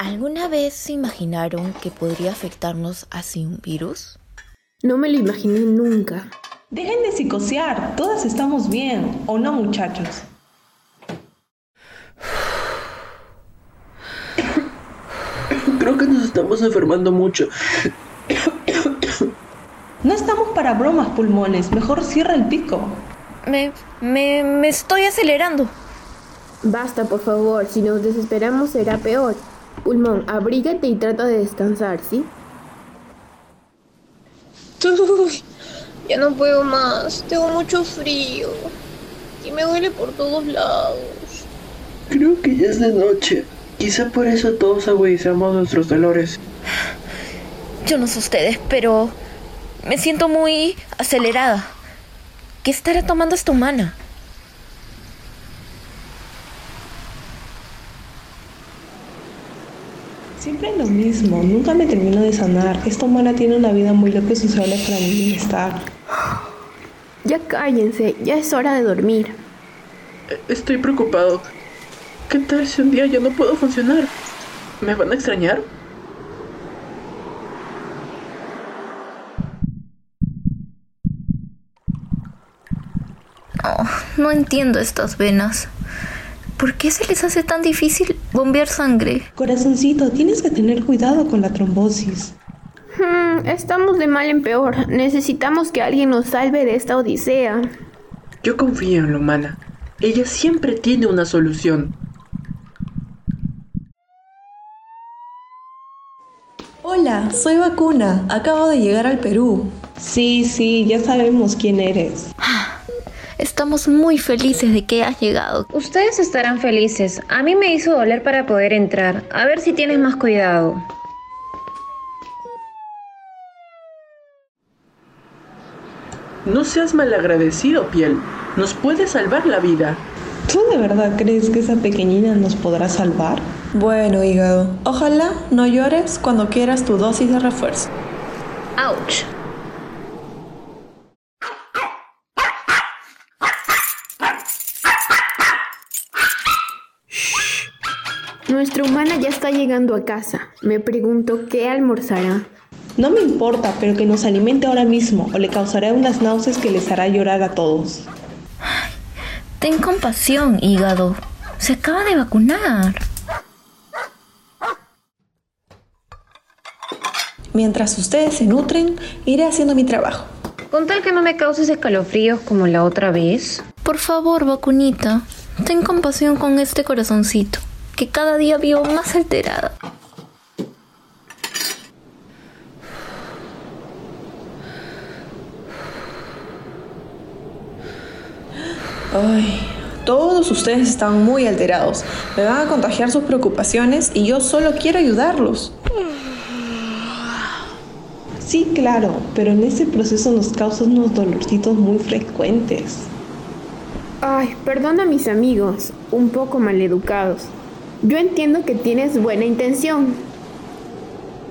¿Alguna vez se imaginaron que podría afectarnos así un virus? No me lo imaginé nunca. Dejen de psicosear, todas estamos bien, ¿o no muchachos? Creo que nos estamos enfermando mucho. No estamos para bromas, pulmones. Mejor cierra el pico. Me, me, me estoy acelerando. Basta, por favor. Si nos desesperamos será peor. Pulmón, abrígate y trata de descansar, ¿sí? Uy, ya no puedo más. Tengo mucho frío. Y me duele por todos lados. Creo que ya es de noche. Quizá por eso todos agudizamos nuestros dolores. Yo no sé ustedes, pero me siento muy acelerada. ¿Qué estará tomando esta humana? Siempre es lo mismo, nunca me termino de sanar. Esta humana tiene una vida muy loca y sociable para mi bienestar. Ya cállense, ya es hora de dormir. Estoy preocupado. ¿Qué tal si un día yo no puedo funcionar? ¿Me van a extrañar? Oh, no entiendo estas venas. ¿Por qué se les hace tan difícil bombear sangre? Corazoncito, tienes que tener cuidado con la trombosis. Hmm, estamos de mal en peor. Necesitamos que alguien nos salve de esta odisea. Yo confío en la humana. Ella siempre tiene una solución. Hola, soy Vacuna. Acabo de llegar al Perú. Sí, sí, ya sabemos quién eres. Estamos muy felices de que has llegado. Ustedes estarán felices. A mí me hizo doler para poder entrar. A ver si tienes más cuidado. No seas malagradecido, piel. Nos puede salvar la vida. ¿Tú de verdad crees que esa pequeñina nos podrá salvar? Bueno, hígado, ojalá no llores cuando quieras tu dosis de refuerzo. ¡Auch! Nuestra humana ya está llegando a casa. Me pregunto qué almorzará. No me importa, pero que nos alimente ahora mismo o le causará unas náuseas que les hará llorar a todos. Ten compasión, hígado. Se acaba de vacunar. Mientras ustedes se nutren, iré haciendo mi trabajo. Con tal que no me causes escalofríos como la otra vez. Por favor, vacunita, ten compasión con este corazoncito, que cada día vivo más alterada. Ay, todos ustedes están muy alterados. Me van a contagiar sus preocupaciones y yo solo quiero ayudarlos. Sí, claro, pero en ese proceso nos causan unos dolorcitos muy frecuentes. Ay, perdona a mis amigos, un poco maleducados. Yo entiendo que tienes buena intención.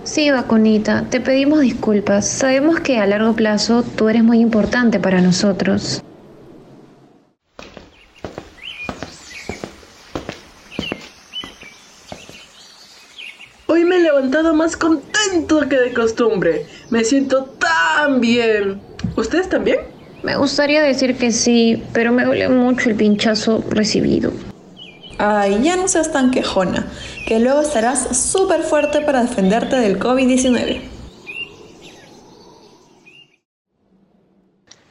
Sí, vacunita, te pedimos disculpas. Sabemos que a largo plazo tú eres muy importante para nosotros. Hoy me he levantado más contento que de costumbre. Me siento tan bien. ¿Ustedes también? Me gustaría decir que sí, pero me duele mucho el pinchazo recibido. Ay, ya no seas tan quejona, que luego estarás súper fuerte para defenderte del COVID-19.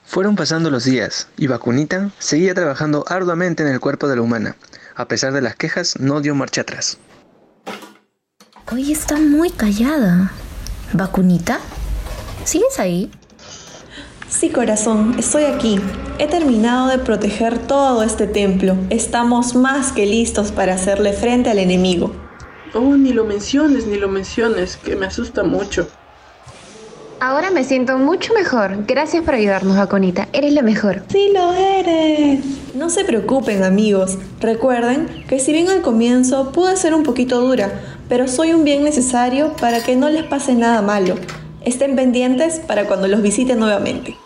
Fueron pasando los días y Vacunita seguía trabajando arduamente en el cuerpo de la humana. A pesar de las quejas, no dio marcha atrás. Hoy está muy callada. ¿Vacunita? ¿Sigues ahí? Sí, corazón, estoy aquí. He terminado de proteger todo este templo. Estamos más que listos para hacerle frente al enemigo. Oh, ni lo menciones, ni lo menciones, que me asusta mucho. Ahora me siento mucho mejor. Gracias por ayudarnos, vacunita. Eres la mejor. Sí lo eres. No se preocupen, amigos. Recuerden que si bien al comienzo pude ser un poquito dura, pero soy un bien necesario para que no les pase nada malo. Estén pendientes para cuando los visite nuevamente.